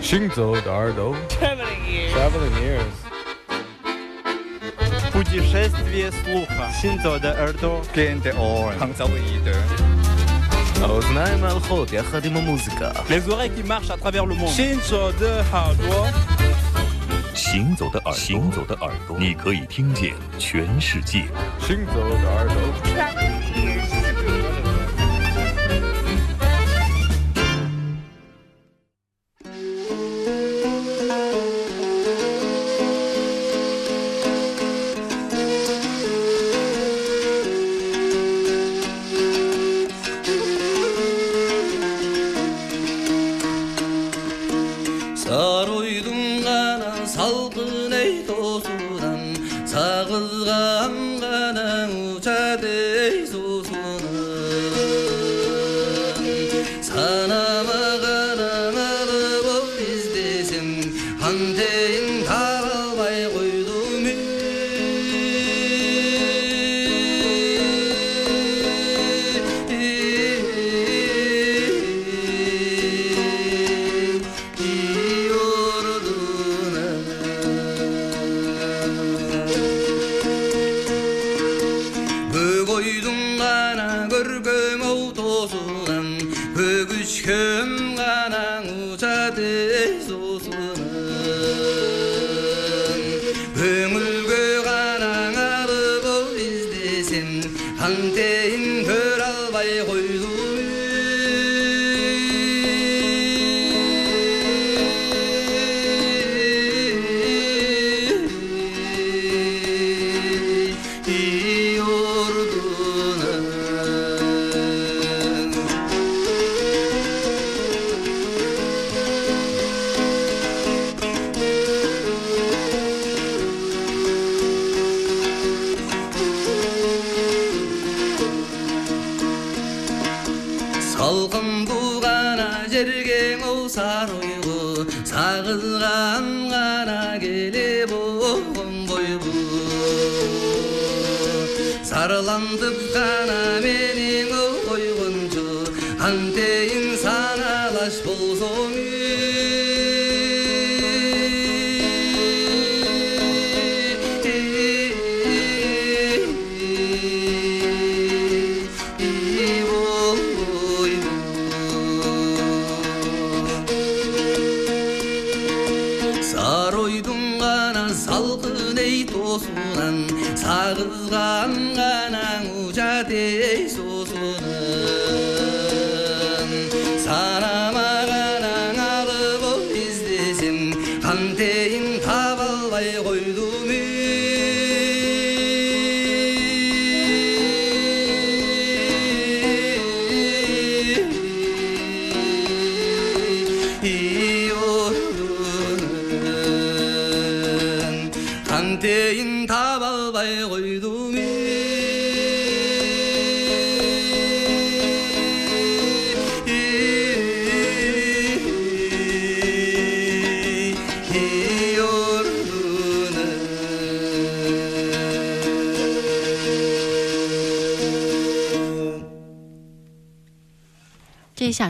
行走的耳朵Traveling ears. Traveling ears Путешествие слуха. Синзо де Эрдо. Gente on. Hanzaoide. האוזניים ההלכות יחד עם המוזיקה Les oreilles qui marchent à travers le monde. Shinzo de Hardwa. 行走的耳朵，行走的耳朵，你可以听见全世界。 行走的耳朵 Hare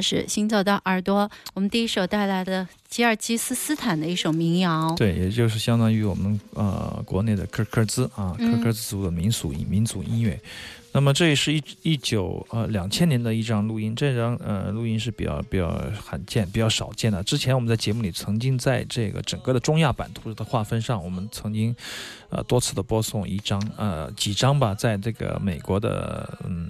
时行走到耳朵，我们第一首带来的吉尔吉斯斯坦的一首民谣。对，也就是相当于我们呃国内的科科兹啊，嗯科科兹族的民俗音民族音乐。那么这也是一一九呃两千年的一张录音，这张呃录音是比较比较罕见、比较少见的。之前我们在节目里曾经在这个整个的中亚版图的划分上，我们曾经呃多次的播送一张呃几张吧，在这个美国的嗯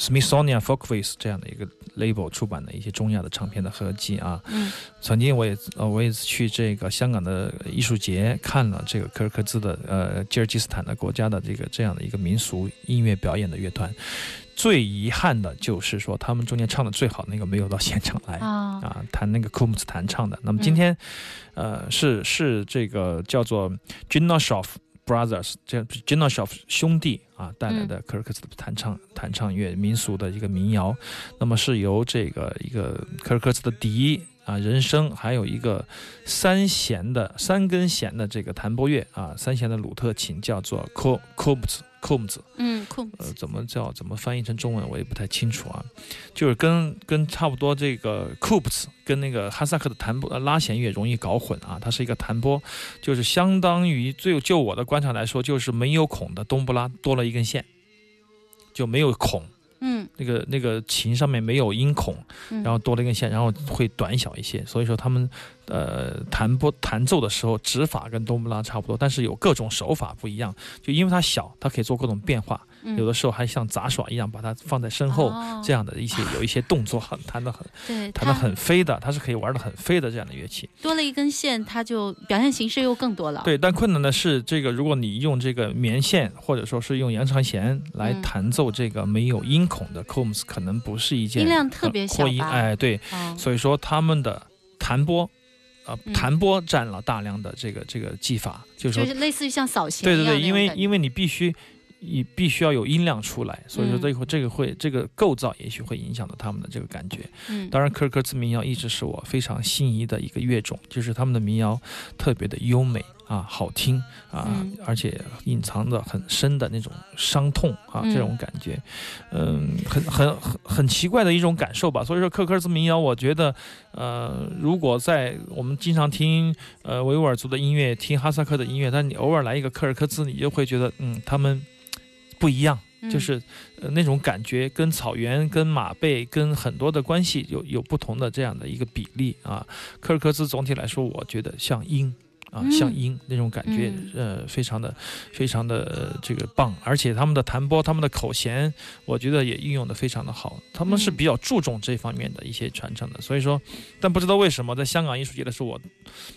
Smithsonian Folkways 这样的一个 label 出版的一些中亚的唱片的合集啊。嗯曾经我也呃我也去这个香港的艺术节看了这个柯尔克孜的呃吉尔吉斯坦的国家的这个这样的一个民俗音乐表演的乐团。最遗憾的就是说，他们中间唱的最好那个没有到现场来啊，啊，弹那个库姆斯弹唱的。那么今天，呃，是是这个叫做 Jinoshof Brothers 这 g e n o s h o f 兄弟啊带来的科尔克孜的弹唱弹唱乐民俗的一个民谣。那么是由这个一个科尔克孜的笛啊人声，还有一个三弦的三根弦的这个弹拨乐啊三弦的鲁特琴叫做 Ko Kobz 控子，嗯，酷，呃，怎么叫怎么翻译成中文我也不太清楚啊，就是跟跟差不多这个 c o o p s 跟那个哈萨克的弹拨呃拉弦乐容易搞混啊，它是一个弹拨，就是相当于最就我的观察来说，就是没有孔的冬不拉多了一根线，就没有孔，嗯。那个那个琴上面没有音孔，嗯，然后多了一根线，然后会短小一些，所以说他们呃弹拨弹奏的时候指法跟冬不拉差不多，但是有各种手法不一样，就因为它小，它可以做各种变化，嗯有的时候还像杂耍一样把它放在身后。哦这样的一些 有一些动作很弹得很对弹得很飞的，它是可以玩得很飞的这样的乐器。多了一根线，它就表现形式又更多了。，对，但困难的是这个，如果你用这个棉线或者说是用延长弦来嗯弹奏这个没有音孔的 combs，可能不是一件音量特别呃扩音。小哎，对，哦，所以说他们的弹拨，呃嗯，弹拨占了大量的这个这个技法，就是说，就是类似于像扫弦对对对，因为为因为你必须。你必须要有音量出来，所以说嗯这个这个会这个构造也许会影响到他们的这个感觉。嗯，当然，科尔克孜民谣一直是我非常心仪的一个乐种，就是他们的民谣特别的优美啊，好听啊，嗯而且隐藏着很深的那种伤痛啊，嗯这种感觉，嗯，很很很很奇怪的一种感受吧。所以说，科尔克孜民谣，我觉得，呃，如果在我们经常听呃维吾尔族的音乐，听哈萨克的音乐，但你偶尔来一个科尔克孜，你就会觉得，嗯，他们不一样。嗯就是呃那种感觉跟草原、跟马背、跟很多的关系有有不同的这样的一个比例啊。科尔克兹总体来说，我觉得像鹰啊，嗯像鹰那种感觉，呃，非常的非常的、呃这个棒，而且他们的弹拨、他们的口弦，我觉得也运用的非常的好。他们是嗯比较注重这方面的一些传承的，所以说，但不知道为什么在香港艺术节的时候，我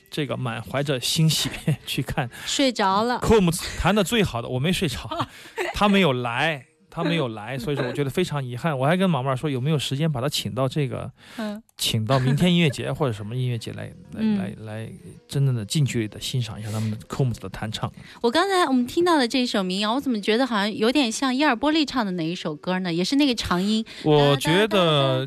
这个满怀着欣喜 去看睡着了。科姆弹的最好的，我没睡着，他没有来，他没有来，所以说我觉得非常遗憾。我还跟马妹儿说，有没有时间把他请到这个，嗯请到明天音乐节或者什么音乐节来，来嗯来来，真正的近距离的欣赏一下他们的科姆的弹唱。我刚才我们听到的这首民谣，我怎么觉得好像有点像伊尔波利唱的哪一首歌呢？也是那个长音。我觉得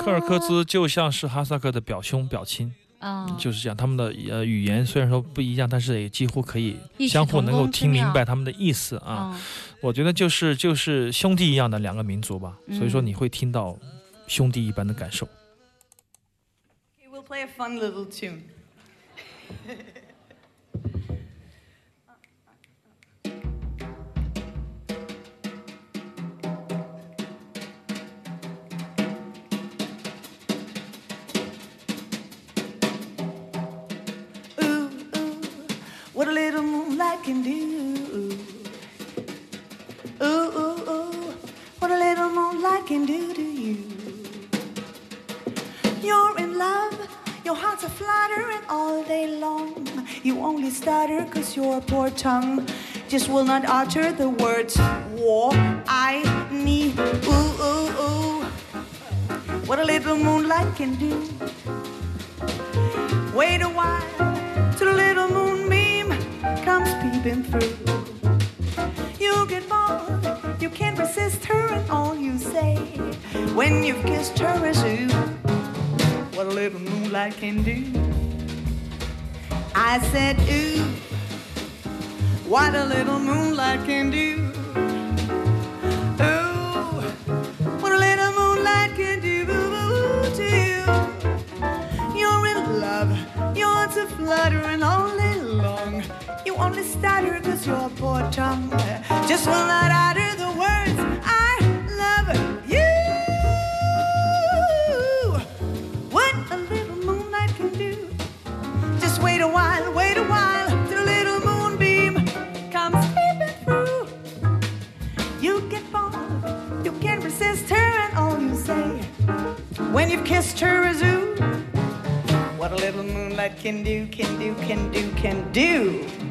科尔克兹兹就像是哈萨克的表兄表亲，啊，就是这样。他们的呃语言虽然说不一样，但是也几乎可以相互能够听明白他们的意思啊。嗯我觉得就是就是兄弟一样的两个民族吧，嗯所以说你会听到兄弟一般的感受。Okay, we'll play a fun little tune. You only stutter cause your poor tongue just will not utter the words war, I, need. Ooh, ooh, ooh. What a little moonlight can do. Wait a while till the little moonbeam comes peeping through. You get bored, you can't resist her and all you say. When you've kissed her as you, what a little moonlight can do. I said, ooh, what a little moonlight can do. Ooh, what a little moonlight can do to you. You're in love, your heart's a fluttering all day long. You only stutter cause your poor tongue just will not utter kissed her a zoo. What a little moonlight can do, can do, can do, can do.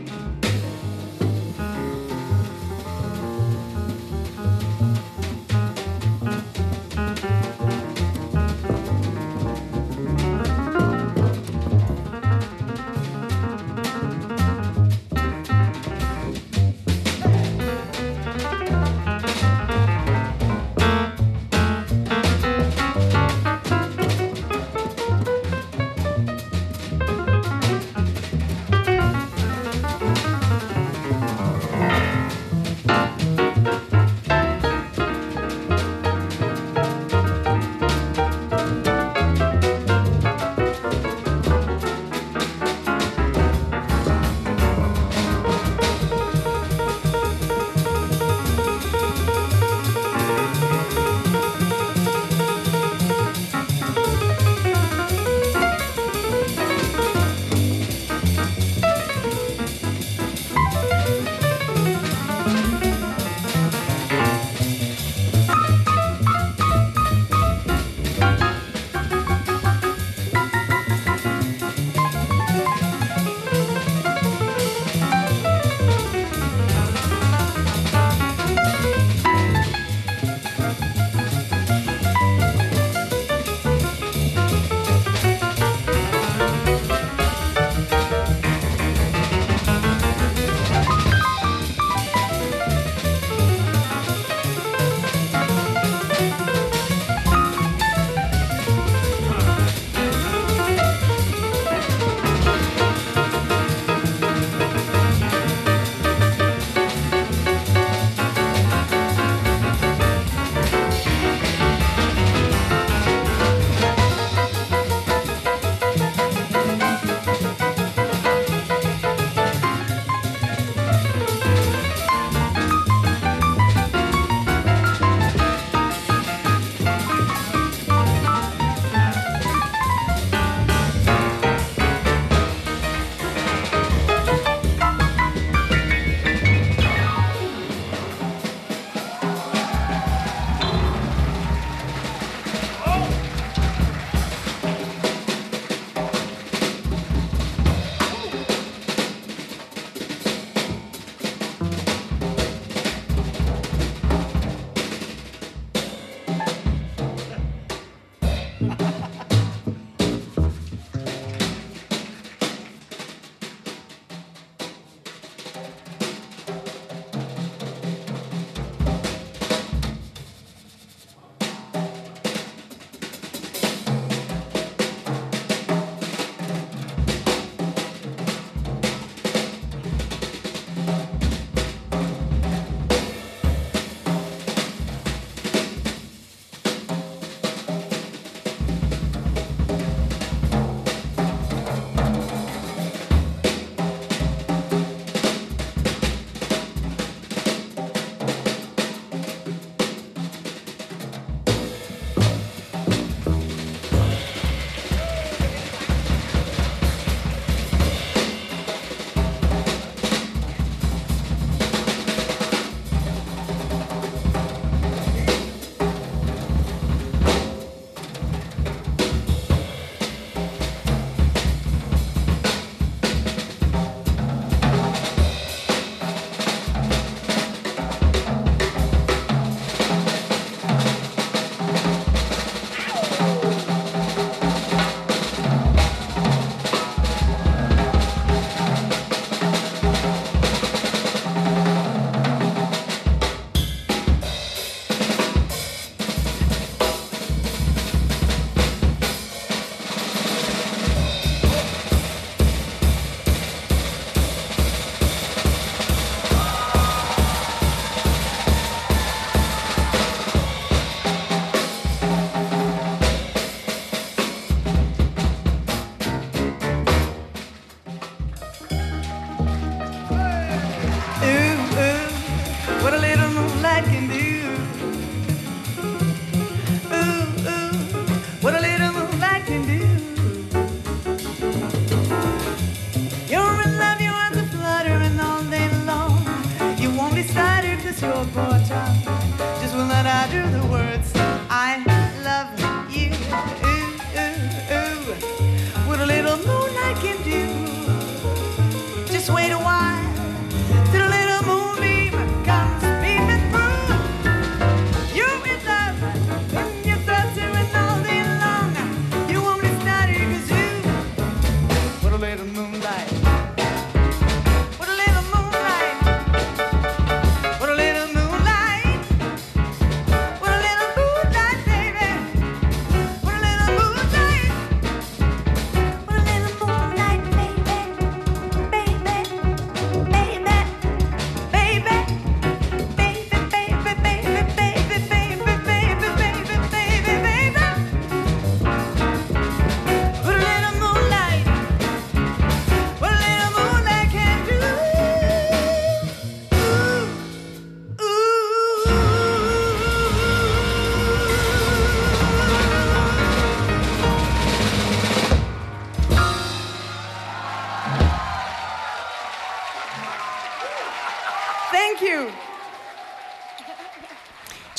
your voice.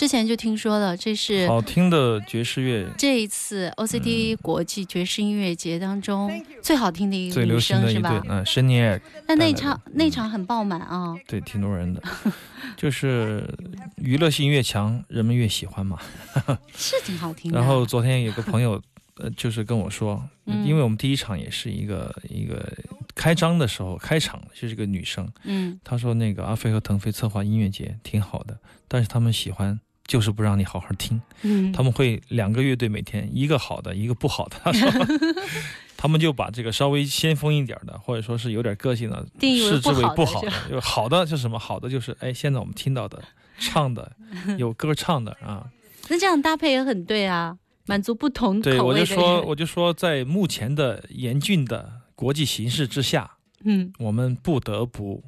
之前就听说了，这是好听的爵士乐，这一次 OCT 国际爵士音乐节当中最好听的一个女最流行生是吧，？的一对嗯，申尼尔，但那带来的场那场很爆满啊，对，挺多人的，就是娱乐性越强，人们越喜欢嘛。是挺好听的。然后昨天有个朋友，呃，就是跟我说，嗯。因为我们第一场也是一个一个开张的时候，开场就是个女生，嗯，她说那个阿飞和腾飞策划音乐节挺好的，但是他们喜欢。就是不让你好好听，嗯，他们会两个乐队每天一个好的，一个不好的。他们就把这个稍微先锋一点的，或者说是有点个性的，视之为不好的好的是吧。就是好的是什么？好的就是哎，现在我们听到的、唱的、有歌唱的啊。那这样搭配也很对啊，满足不同对，口味的我就说，我就说，在目前的严峻的国际形势之下，嗯，我们不得不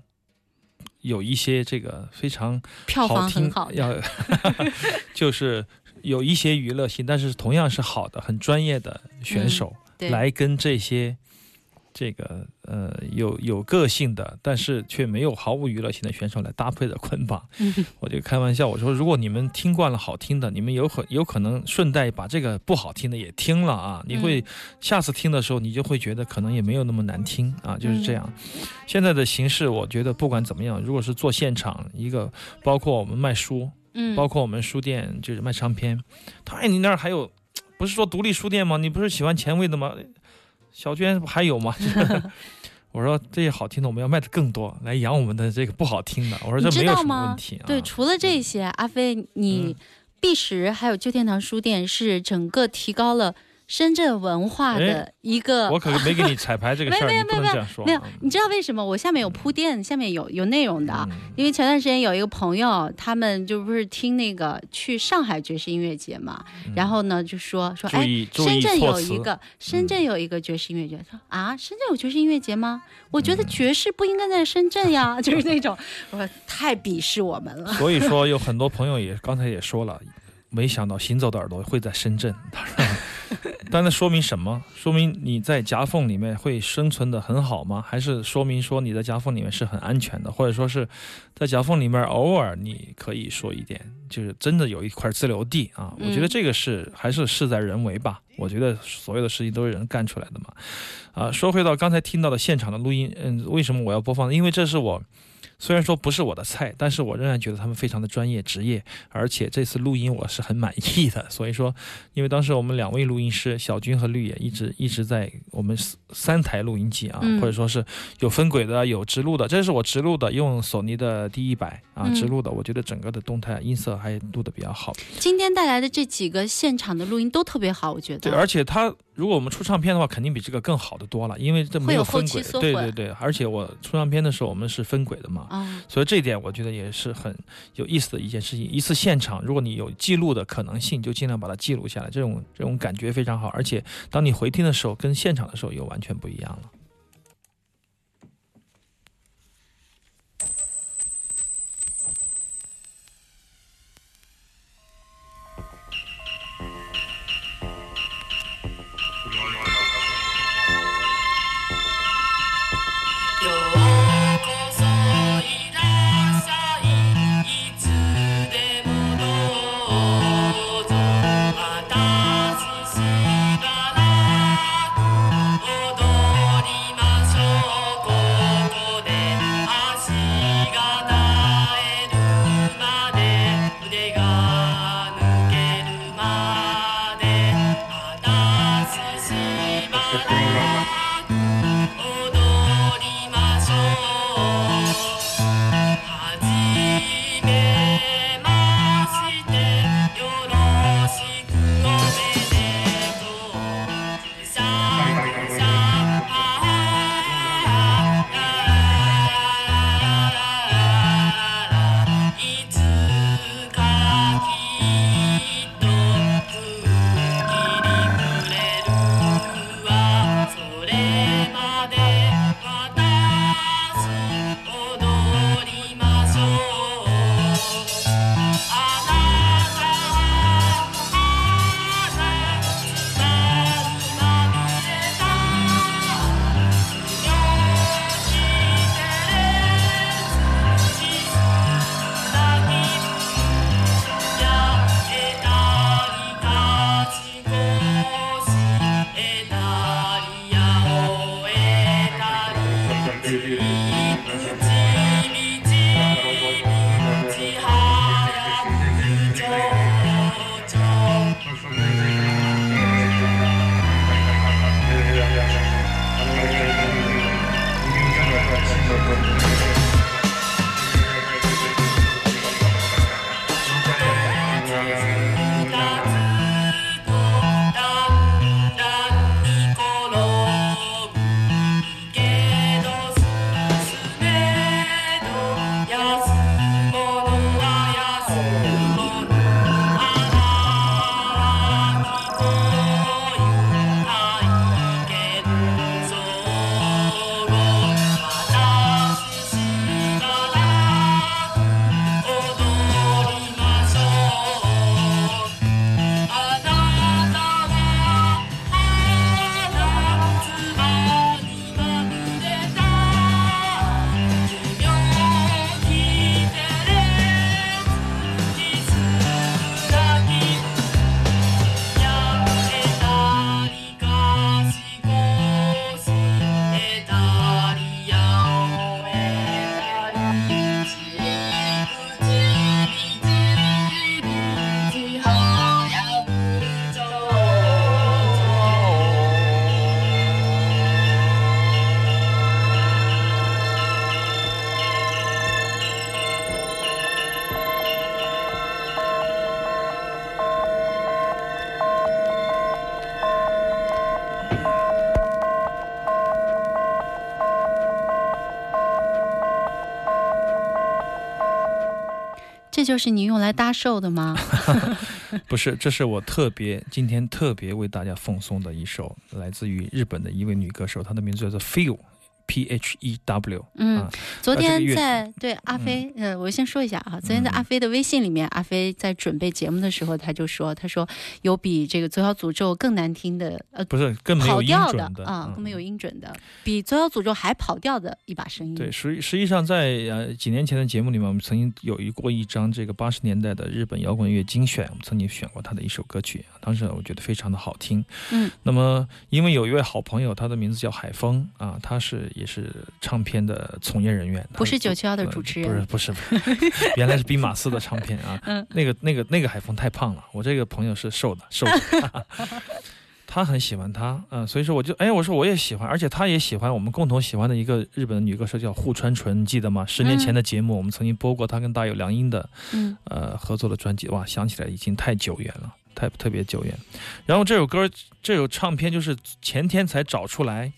有一些这个非常票好听房很好，的，要 就是有一些娱乐性，但是同样是好的、很专业的选手、对，来跟这些这个呃有有个性的，但是却没有毫无娱乐性的选手来搭配的捆绑。嗯 我就开玩笑，我说如果你们听惯了好听的，你们有可有可能顺带把这个不好听的也听了啊，你会下次听的时候，你就会觉得可能也没有那么难听啊，就是这样。现在的形式，我觉得不管怎么样，如果是做现场一个，包括我们卖书，嗯，包括我们书店就是卖唱片，他哎，你那儿还有，不是说独立书店吗？你不是喜欢前卫的吗？小娟不还有吗？我说这些好听的我们要卖的更多，来养我们的这个不好听的。我说这没有什么问题啊。对，除了这些，阿飞，你嗯碧石还有旧天堂书店是整个提高了深圳文化的一个。我可没给你彩排这个事儿，没有你不能这样说啊。没有，你知道为什么？我下面有铺垫，下面有有内容的。嗯因为前段时间有一个朋友，他们就不是听那个去上海爵士音乐节嘛，然后呢就说说，哎，深圳有一个深圳有一个爵士音乐节，说啊，深圳有爵士音乐节吗？我觉得嗯爵士不应该在深圳呀，就是那种，我说太鄙视我们了。所以说有很多朋友也刚才也说了，没想到行走的耳朵会在深圳。他说，但那说明什么？说明你在夹缝里面会生存的很好吗？还是说明说你在夹缝里面是很安全的，或者说是在夹缝里面偶尔你可以说一点，就是真的有一块自留地啊？我觉得嗯这个是还是事在人为吧。我觉得所有的事情都是人干出来的嘛。啊，说回到刚才听到的现场的录音，嗯，为什么我要播放？因为这是我。虽然说不是我的菜，但是我仍然觉得他们非常的专业职业，而且这次录音我是很满意的。所以说，因为当时我们两位录音师小军和绿野一直一直在我们三三台录音机啊，嗯或者说是有分轨的，有直录的，这是我直录的，用索尼的 D 一百啊嗯直录的，我觉得整个的动态音色还录的比较好。今天带来的这几个现场的录音都特别好，我觉得对，而且它如果我们出唱片的话，肯定比这个更好的多了，因为这没有分轨。对对对，而且我出唱片的时候我们是分轨的嘛，啊，所以这一点我觉得也是很有意思的一件事情。一次现场，如果你有记录的可能性，就尽量把它记录下来，这种这种感觉非常好。而且当你回听的时候，跟现场的时候又完全不一样了。就是你用来搭售的吗？不是，这是我特别今天特别为大家奉送的一首，来自于日本的一位女歌手，她的名字叫做 Feel。P H E W，嗯啊，昨天在对阿飞，呃，我先说一下啊，昨天在阿飞的微信里面，阿飞在准备节目的时候，他就说，他说有比这个《左小诅咒》更难听的，呃，不是更没有音跑调准的啊，嗯更没有音准的，比《左小诅咒》还跑调的一把声音。对，实实际上在呃几年前的节目里面，我们曾经有一过一张这个八十年代的日本摇滚乐精选，我们曾经选过他的一首歌曲，当时我觉得非常的好听。嗯，那么因为有一位好朋友，他的名字叫海峰啊，他是也是唱片的从业人员，不是九七幺的主持人不是不是，原来是兵马司的唱片啊。嗯那个那个那个海峰太胖了，我这个朋友是瘦的瘦的。他很喜欢他，嗯、所以说我就哎，我说我也喜欢，而且他也喜欢我们共同喜欢的一个日本的女歌手叫户川纯，你记得吗？十年前的节目，我们曾经播过他跟大友良英的嗯呃合作的专辑，哇，想起来已经太久远了，太特别久远。然后这首歌这首唱片就是前天才找出来，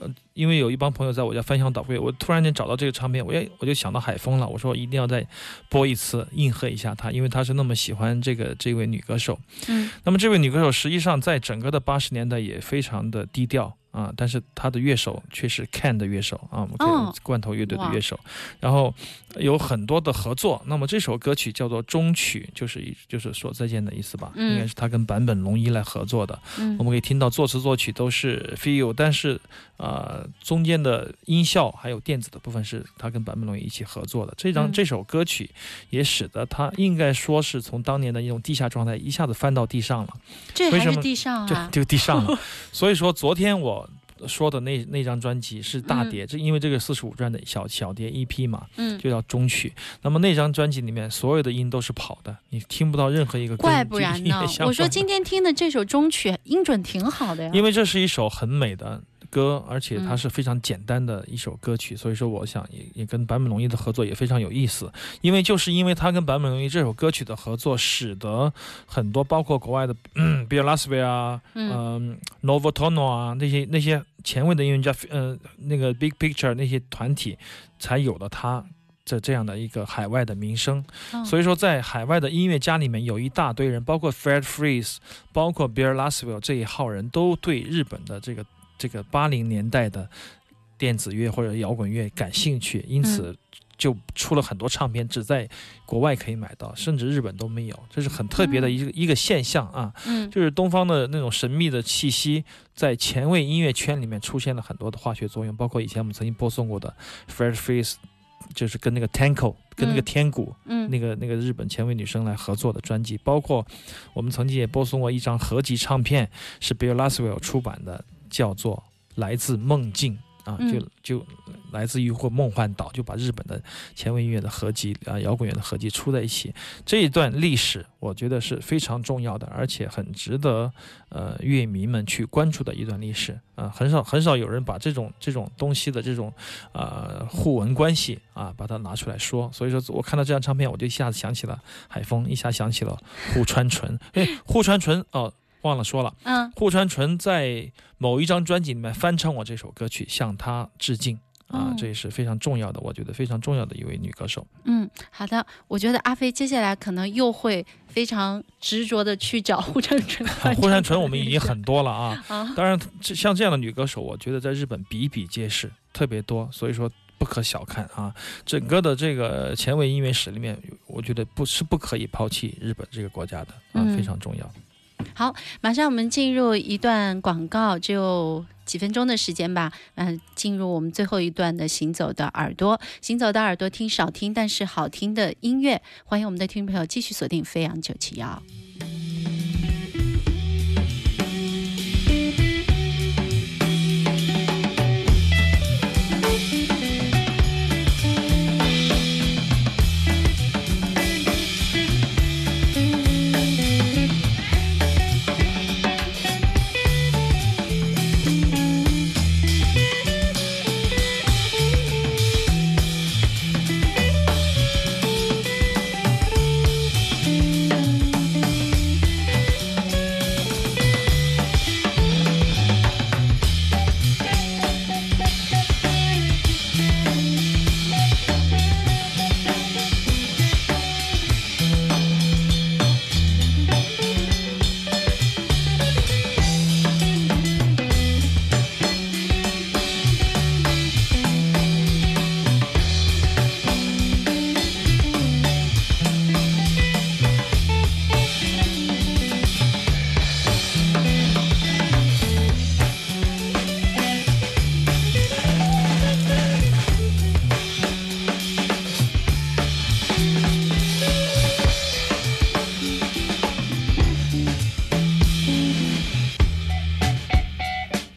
呃，因为有一帮朋友在我家翻箱倒柜，我突然间找到这个唱片，我也我就想到海峰了，我说一定要再播一次，应和一下他，因为他是那么喜欢这个这位女歌手。嗯那么这位女歌手实际上在整个的八十年代也非常的低调啊，但是他的乐手却是 Can 的乐手啊，我们可哦以罐头乐队的乐手，然后有很多的合作。那么这首歌曲叫做终曲，就是一就是说再见的意思吧，嗯应该是他跟坂本龙一来合作的。嗯我们可以听到作词作曲都是 Feel，但是呃中间的音效还有电子的部分是他跟坂本龙一一起合作的。这张、嗯这首歌曲也使得他应该说是从当年的一种地下状态一下子翻到地上了。这还是为什么地上啊，就就地上了。所以说，昨天我说的那那张专辑是大碟，这因为这个四十五转的小小碟 EP 嘛，嗯，就叫中曲。那么那张专辑里面所有的音都是跑的，你听不到任何一个跟怪不然呢。我说今天听的这首中曲音准挺好的呀。因为这是一首很美的歌，而且它嗯是非常简单的一首歌曲，所以说我想也也跟坂本龙一的合作也非常有意思。因为就是因为他跟坂本龙一这首歌曲的合作，使得很多包括国外的 嗯 b i l l a s v i 啊，嗯嗯 Novotono 啊那些那些前卫的音乐家，呃那个 Big Picture 那些团体，才有了他。这这样的一个海外的名声，嗯所以说在海外的音乐家里面有一大堆人，包括 Fred Freeze，包括 Bill Laswell 这一号人都对日本的这个这个八零年代的电子乐或者摇滚乐感兴趣，因此就出了很多唱片，只在国外可以买到，甚至日本都没有，这是很特别的一个、一个现象啊。嗯就是东方的那种神秘的气息，在前卫音乐圈里面出现了很多的化学作用，包括以前我们曾经播送过的 Fred Freeze，就是跟那个 Tanko 跟那个嗯天谷。嗯那个那个日本前卫女生来合作的专辑，包括我们曾经也播送过一张合集唱片，是 Bill Laswell 出版的，叫做《来自梦境》啊，嗯就就来自于或梦幻岛，就把日本的前卫音乐的合集啊、摇滚乐的合集出在一起。这一段历史，我觉得是非常重要的，而且很值得呃乐迷们去关注的一段历史啊、很少很少有人把这种这种东西的这种呃互文关系啊，把它拿出来说。所以说我看到这张唱片，我就一下子想起了海风，一下想起了户川纯。哎，户川纯哦，忘了说了，嗯户川纯在某一张专辑里面翻唱我这首歌曲，向她致敬。啊哦，这也是非常重要的，我觉得非常重要的一位女歌手。嗯，好的，我觉得阿飞接下来可能又会非常执着的去找户川纯。户川纯我们已经很多了啊，啊，当然像这样的女歌手，我觉得在日本比比皆是，特别多，所以说不可小看啊。整个的这个前卫音乐史里面，我觉得不是不可以抛弃日本这个国家的啊，嗯非常重要。好马上我们进入一段广告，就几分钟的时间吧。嗯、进入我们最后一段的《行走的耳朵》，行走的耳朵听少听但是好听的音乐。欢迎我们的听众朋友继续锁定飞扬九七幺。